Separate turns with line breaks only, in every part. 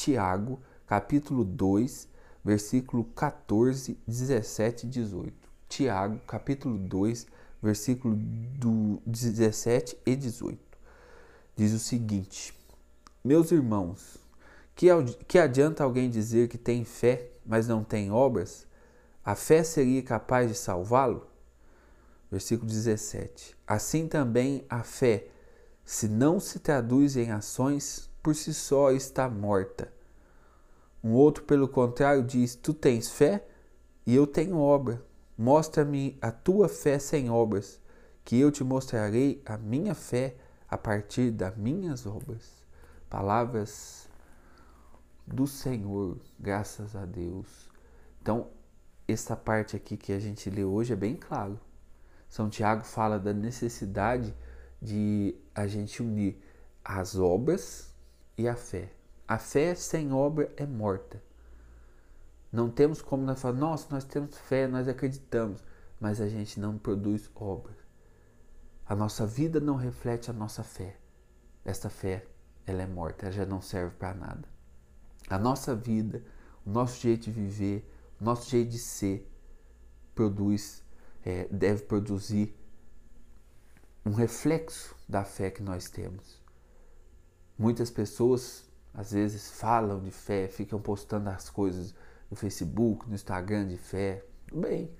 Tiago, capítulo 2, versículo 14, 17 e 18. Tiago, capítulo 2, versículo do 17 e 18. Diz o seguinte: Meus irmãos, que, que adianta alguém dizer que tem fé, mas não tem obras? A fé seria capaz de salvá-lo? Versículo 17. Assim também a fé, se não se traduz em ações, por si só está morta. Um outro, pelo contrário, diz: Tu tens fé e eu tenho obra. Mostra-me a tua fé sem obras, que eu te mostrarei a minha fé a partir das minhas obras. Palavras do Senhor, graças a Deus. Então, essa parte aqui que a gente lê hoje é bem claro. São Tiago fala da necessidade de a gente unir as obras e a fé. A fé sem obra é morta. Não temos como nós falar, nossa, nós temos fé, nós acreditamos, mas a gente não produz obras. A nossa vida não reflete a nossa fé. Essa fé, ela é morta, ela já não serve para nada. A nossa vida, o nosso jeito de viver, o nosso jeito de ser, produz, é, deve produzir um reflexo da fé que nós temos. Muitas pessoas às vezes falam de fé, ficam postando as coisas no Facebook, no Instagram de fé. Bem,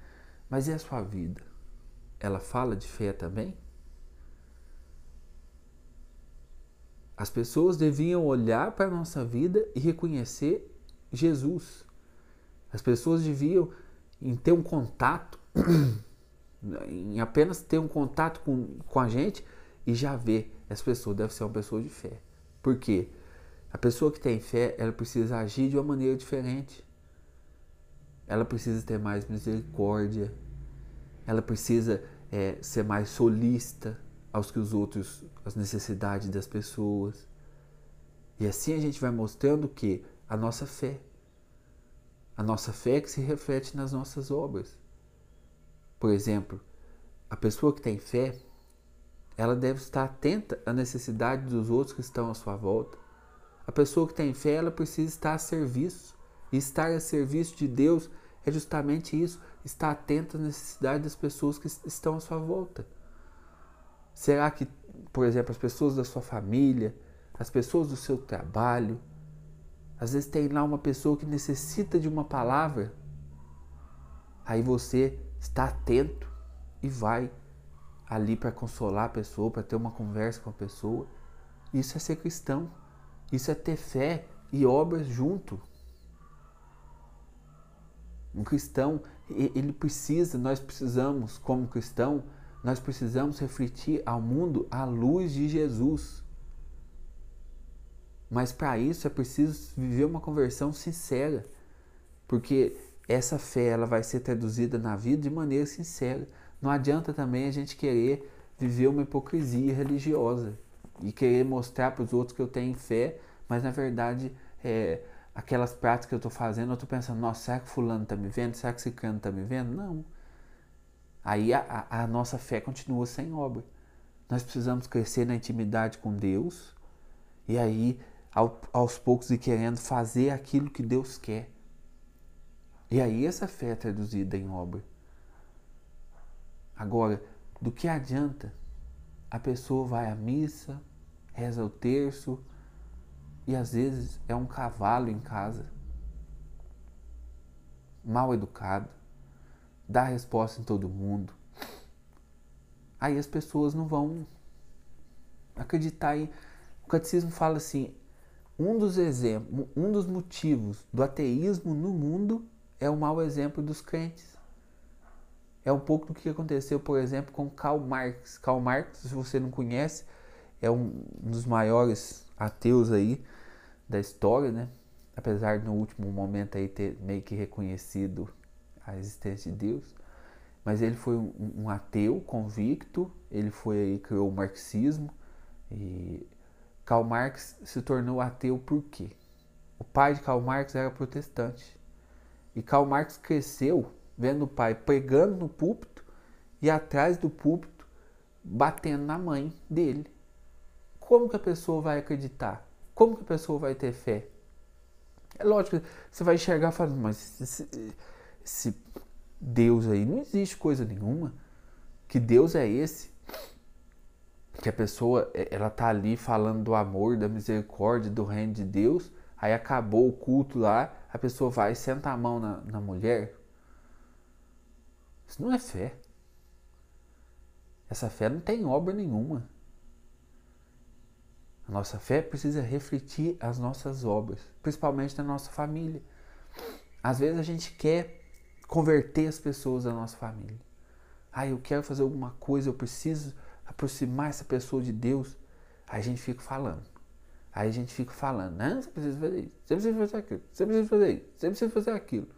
mas e a sua vida? Ela fala de fé também? As pessoas deviam olhar para a nossa vida e reconhecer Jesus. As pessoas deviam em ter um contato, em apenas ter um contato com, com a gente e já ver essa pessoa deve ser uma pessoa de fé. Por quê? A pessoa que tem fé, ela precisa agir de uma maneira diferente ela precisa ter mais misericórdia, ela precisa é, ser mais solista aos que os outros, as necessidades das pessoas. E assim a gente vai mostrando que a nossa fé, a nossa fé que se reflete nas nossas obras. Por exemplo, a pessoa que tem fé, ela deve estar atenta à necessidade dos outros que estão à sua volta. A pessoa que tem fé, ela precisa estar a serviço. E estar a serviço de Deus é justamente isso, estar atento às necessidades das pessoas que estão à sua volta. Será que, por exemplo, as pessoas da sua família, as pessoas do seu trabalho, às vezes tem lá uma pessoa que necessita de uma palavra, aí você está atento e vai ali para consolar a pessoa, para ter uma conversa com a pessoa. Isso é ser cristão. Isso é ter fé e obras junto. Um cristão, ele precisa, nós precisamos, como cristão, nós precisamos refletir ao mundo a luz de Jesus. Mas para isso é preciso viver uma conversão sincera, porque essa fé ela vai ser traduzida na vida de maneira sincera. Não adianta também a gente querer viver uma hipocrisia religiosa e querer mostrar para os outros que eu tenho fé, mas na verdade é, aquelas práticas que eu estou fazendo, eu estou pensando, nossa, será que fulano está me vendo? Será que cano está me vendo? Não. Aí a, a, nossa fé continua sem obra. Nós precisamos crescer na intimidade com Deus e aí ao, aos poucos ir querendo fazer aquilo que Deus quer. E aí essa fé é traduzida em obra. Agora, do que adianta a pessoa vai à missa, reza o terço, e às vezes é um cavalo em casa, mal educado, dá resposta em todo mundo. Aí as pessoas não vão acreditar em. O catecismo fala assim: um dos exemplos, um dos motivos do ateísmo no mundo é o mau exemplo dos crentes. É um pouco do que aconteceu, por exemplo, com Karl Marx. Karl Marx, se você não conhece, é um dos maiores ateus aí da história, né? Apesar de no último momento aí ter meio que reconhecido a existência de Deus, mas ele foi um, um ateu convicto, ele foi aí criou o marxismo e Karl Marx se tornou ateu por quê? O pai de Karl Marx era protestante. E Karl Marx cresceu vendo o pai pregando no púlpito e atrás do púlpito batendo na mãe dele. Como que a pessoa vai acreditar? Como que a pessoa vai ter fé? É lógico, você vai enxergar falando, mas esse, esse Deus aí não existe coisa nenhuma. Que Deus é esse? Que a pessoa, é, ela tá ali falando do amor, da misericórdia, do reino de Deus, aí acabou o culto lá, a pessoa vai e senta a mão na, na mulher. Isso não é fé. Essa fé não tem obra nenhuma. A nossa fé precisa refletir as nossas obras, principalmente na nossa família. Às vezes a gente quer converter as pessoas da nossa família. Ah, eu quero fazer alguma coisa, eu preciso aproximar essa pessoa de Deus. Aí a gente fica falando. Aí a gente fica falando, não, você precisa fazer isso, você precisa fazer aquilo, você precisa fazer isso, você precisa fazer aquilo.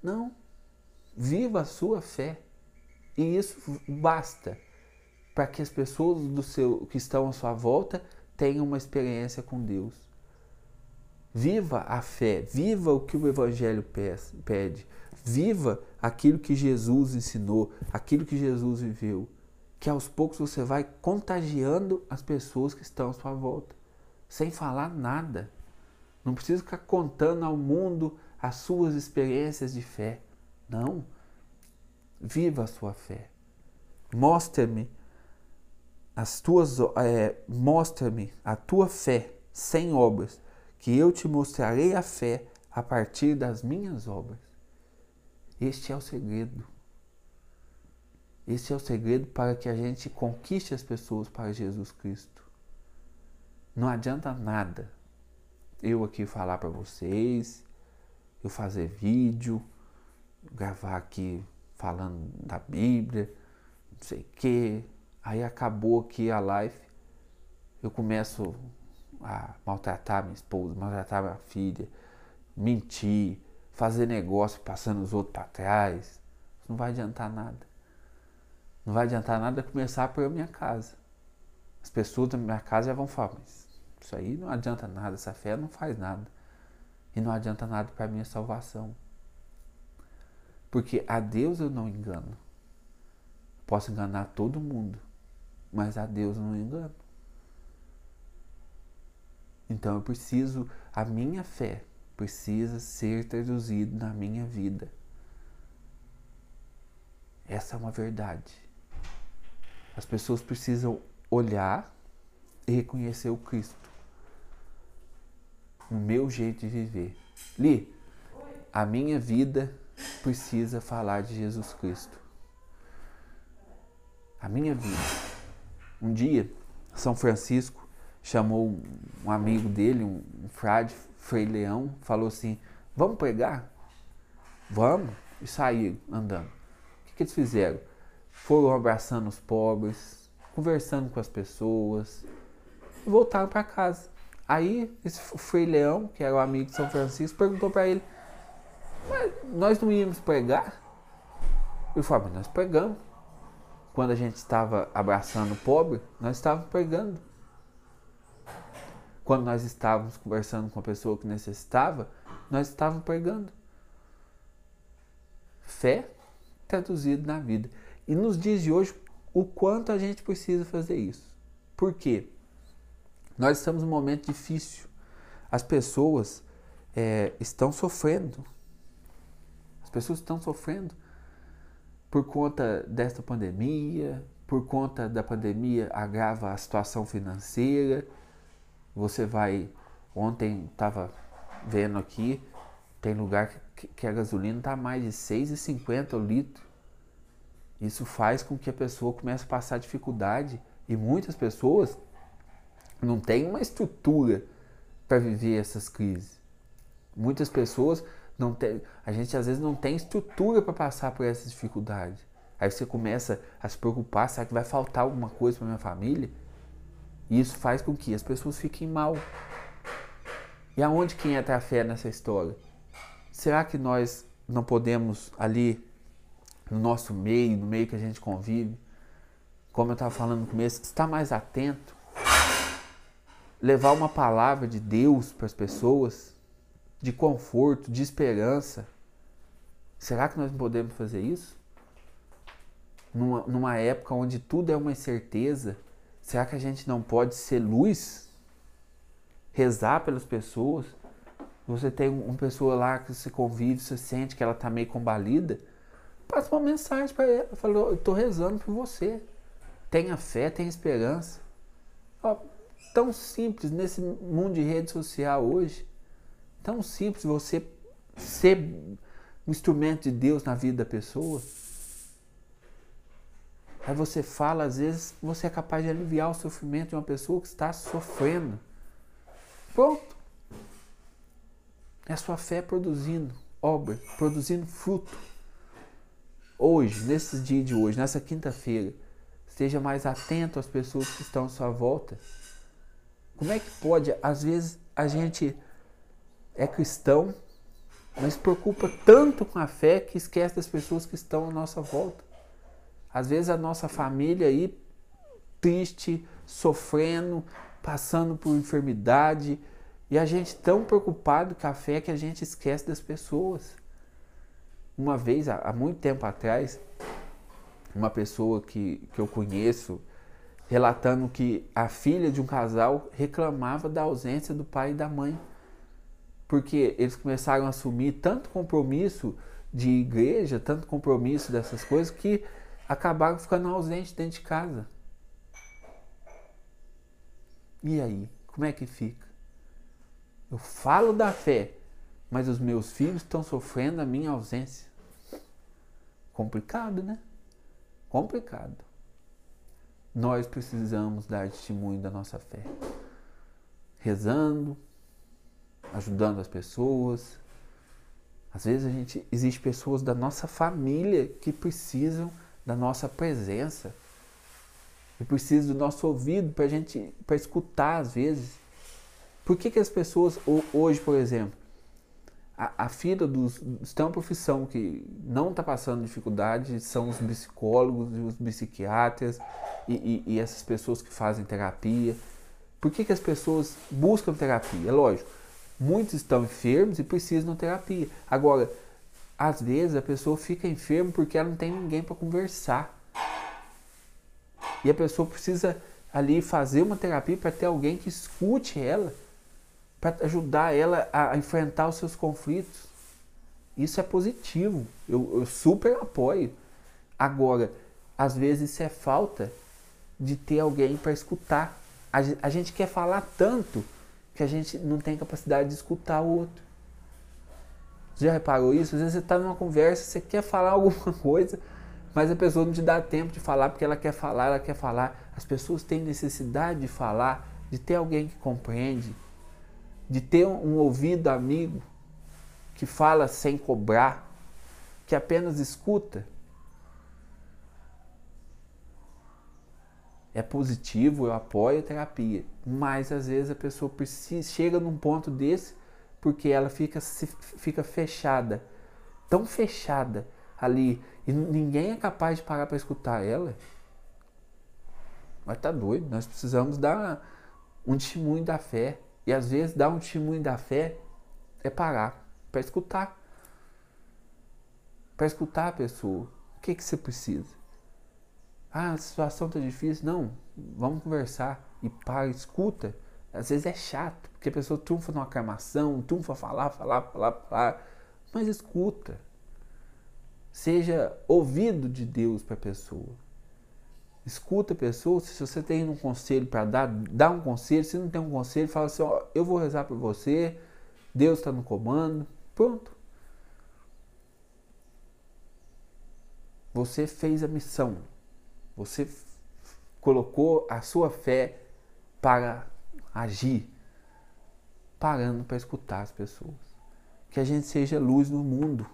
Não. Viva a sua fé. E isso basta para que as pessoas do seu, que estão à sua volta tenham uma experiência com Deus. Viva a fé, viva o que o Evangelho pede, viva aquilo que Jesus ensinou, aquilo que Jesus viveu. Que aos poucos você vai contagiando as pessoas que estão à sua volta, sem falar nada. Não precisa ficar contando ao mundo as suas experiências de fé. Não. Viva a sua fé. Mostre-me as tuas é, mostra-me a tua fé sem obras, que eu te mostrarei a fé a partir das minhas obras. Este é o segredo. Este é o segredo para que a gente conquiste as pessoas para Jesus Cristo. Não adianta nada eu aqui falar para vocês, eu fazer vídeo, gravar aqui falando da Bíblia, não sei o quê. Aí acabou aqui a live, eu começo a maltratar minha esposa, maltratar minha filha, mentir, fazer negócio passando os outros para trás. Não vai adiantar nada. Não vai adiantar nada começar por minha casa. As pessoas da minha casa já vão falar, mas isso aí não adianta nada, essa fé não faz nada. E não adianta nada para minha salvação. Porque a Deus eu não engano. Posso enganar todo mundo, mas a Deus eu não engano. Então eu preciso, a minha fé precisa ser traduzida na minha vida. Essa é uma verdade. As pessoas precisam olhar e reconhecer o Cristo no meu jeito de viver. Li, a minha vida precisa falar de Jesus Cristo. A minha vida. Um dia, São Francisco chamou um amigo dele, um, frade, Frei Leão, falou assim: Vamos pregar? Vamos. E saíram andando. O que, que eles fizeram? Foram abraçando os pobres, conversando com as pessoas e voltaram para casa. Aí, esse Frei Leão, que era o amigo de São Francisco, perguntou para ele: nós não íamos pregar? Eu falei, mas nós pregamos. Quando a gente estava abraçando o pobre, nós estávamos pregando. Quando nós estávamos conversando com a pessoa que necessitava, nós estávamos pregando. Fé traduzido na vida. E nos dias de hoje, o quanto a gente precisa fazer isso. Por quê? Nós estamos num momento difícil. As pessoas é, estão sofrendo as pessoas estão sofrendo por conta desta pandemia, por conta da pandemia agrava a situação financeira. Você vai. Ontem estava vendo aqui, tem lugar que, que a gasolina está mais de 6,50 o litro. Isso faz com que a pessoa comece a passar dificuldade e muitas pessoas não têm uma estrutura para viver essas crises. Muitas pessoas não tem, a gente às vezes não tem estrutura para passar por essas dificuldades. Aí você começa a se preocupar, será que vai faltar alguma coisa para minha família? E isso faz com que as pessoas fiquem mal. E aonde quem entra a fé nessa história? Será que nós não podemos ali no nosso meio, no meio que a gente convive, como eu estava falando no começo, estar mais atento, levar uma palavra de Deus para as pessoas, de conforto, de esperança. Será que nós podemos fazer isso? Numa, numa época onde tudo é uma incerteza, será que a gente não pode ser luz? Rezar pelas pessoas? você tem uma pessoa lá que você convive, você sente que ela está meio combalida, passa uma mensagem para ela. Fala, eu estou rezando por você. Tenha fé, tenha esperança. Ó, tão simples nesse mundo de rede social hoje. Tão simples você ser um instrumento de Deus na vida da pessoa. Aí você fala, às vezes, você é capaz de aliviar o sofrimento de uma pessoa que está sofrendo. Pronto. É a sua fé produzindo obra, produzindo fruto. Hoje, nesses dias de hoje, nessa quinta-feira, esteja mais atento às pessoas que estão à sua volta. Como é que pode, às vezes, a gente é cristão, mas se preocupa tanto com a fé que esquece das pessoas que estão à nossa volta. Às vezes a nossa família aí triste, sofrendo, passando por enfermidade, e a gente tão preocupado com a fé que a gente esquece das pessoas. Uma vez, há muito tempo atrás, uma pessoa que, que eu conheço relatando que a filha de um casal reclamava da ausência do pai e da mãe porque eles começaram a assumir tanto compromisso de igreja, tanto compromisso dessas coisas, que acabaram ficando ausentes dentro de casa. E aí, como é que fica? Eu falo da fé, mas os meus filhos estão sofrendo a minha ausência. Complicado, né? Complicado. Nós precisamos dar testemunho da nossa fé. Rezando, ajudando as pessoas. Às vezes a gente existe pessoas da nossa família que precisam da nossa presença. E precisam do nosso ouvido para gente para escutar às vezes. Por que, que as pessoas hoje, por exemplo, a, a dos, dos tem uma profissão que não está passando dificuldade são os psicólogos e os psiquiatras e, e, e essas pessoas que fazem terapia. Por que, que as pessoas buscam terapia? É lógico, Muitos estão enfermos e precisam de terapia. Agora, às vezes a pessoa fica enferma porque ela não tem ninguém para conversar. E a pessoa precisa ali fazer uma terapia para ter alguém que escute ela, para ajudar ela a enfrentar os seus conflitos. Isso é positivo, eu, eu super apoio. Agora, às vezes isso é falta de ter alguém para escutar. A, a gente quer falar tanto que a gente não tem capacidade de escutar o outro. Você já reparou isso? Às vezes você está numa conversa, você quer falar alguma coisa, mas a pessoa não te dá tempo de falar porque ela quer falar, ela quer falar. As pessoas têm necessidade de falar, de ter alguém que compreende, de ter um ouvido amigo que fala sem cobrar, que apenas escuta. É positivo, eu apoio a terapia, mas às vezes a pessoa precisa, chega num ponto desse porque ela fica, fica fechada, tão fechada ali, e ninguém é capaz de parar para escutar ela. Mas tá doido, nós precisamos dar um testemunho da fé. E às vezes dar um testemunho da fé é parar para escutar. Para escutar a pessoa. O que, que você precisa? Ah, a situação tá difícil. Não, vamos conversar. E para, escuta. Às vezes é chato, porque a pessoa trunfa numa aclamação, trunfa falar, falar, falar, falar. Mas escuta. Seja ouvido de Deus para a pessoa. Escuta a pessoa. Se você tem um conselho para dar, dá um conselho. Se não tem um conselho, fala assim: ó, eu vou rezar por você. Deus está no comando. Pronto. Você fez a missão. Você colocou a sua fé para agir, parando para escutar as pessoas. Que a gente seja luz no mundo,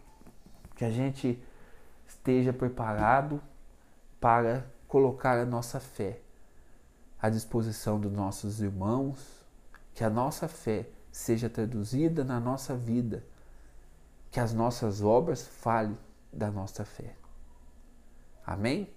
que a gente esteja preparado para colocar a nossa fé à disposição dos nossos irmãos, que a nossa fé seja traduzida na nossa vida, que as nossas obras falem da nossa fé. Amém?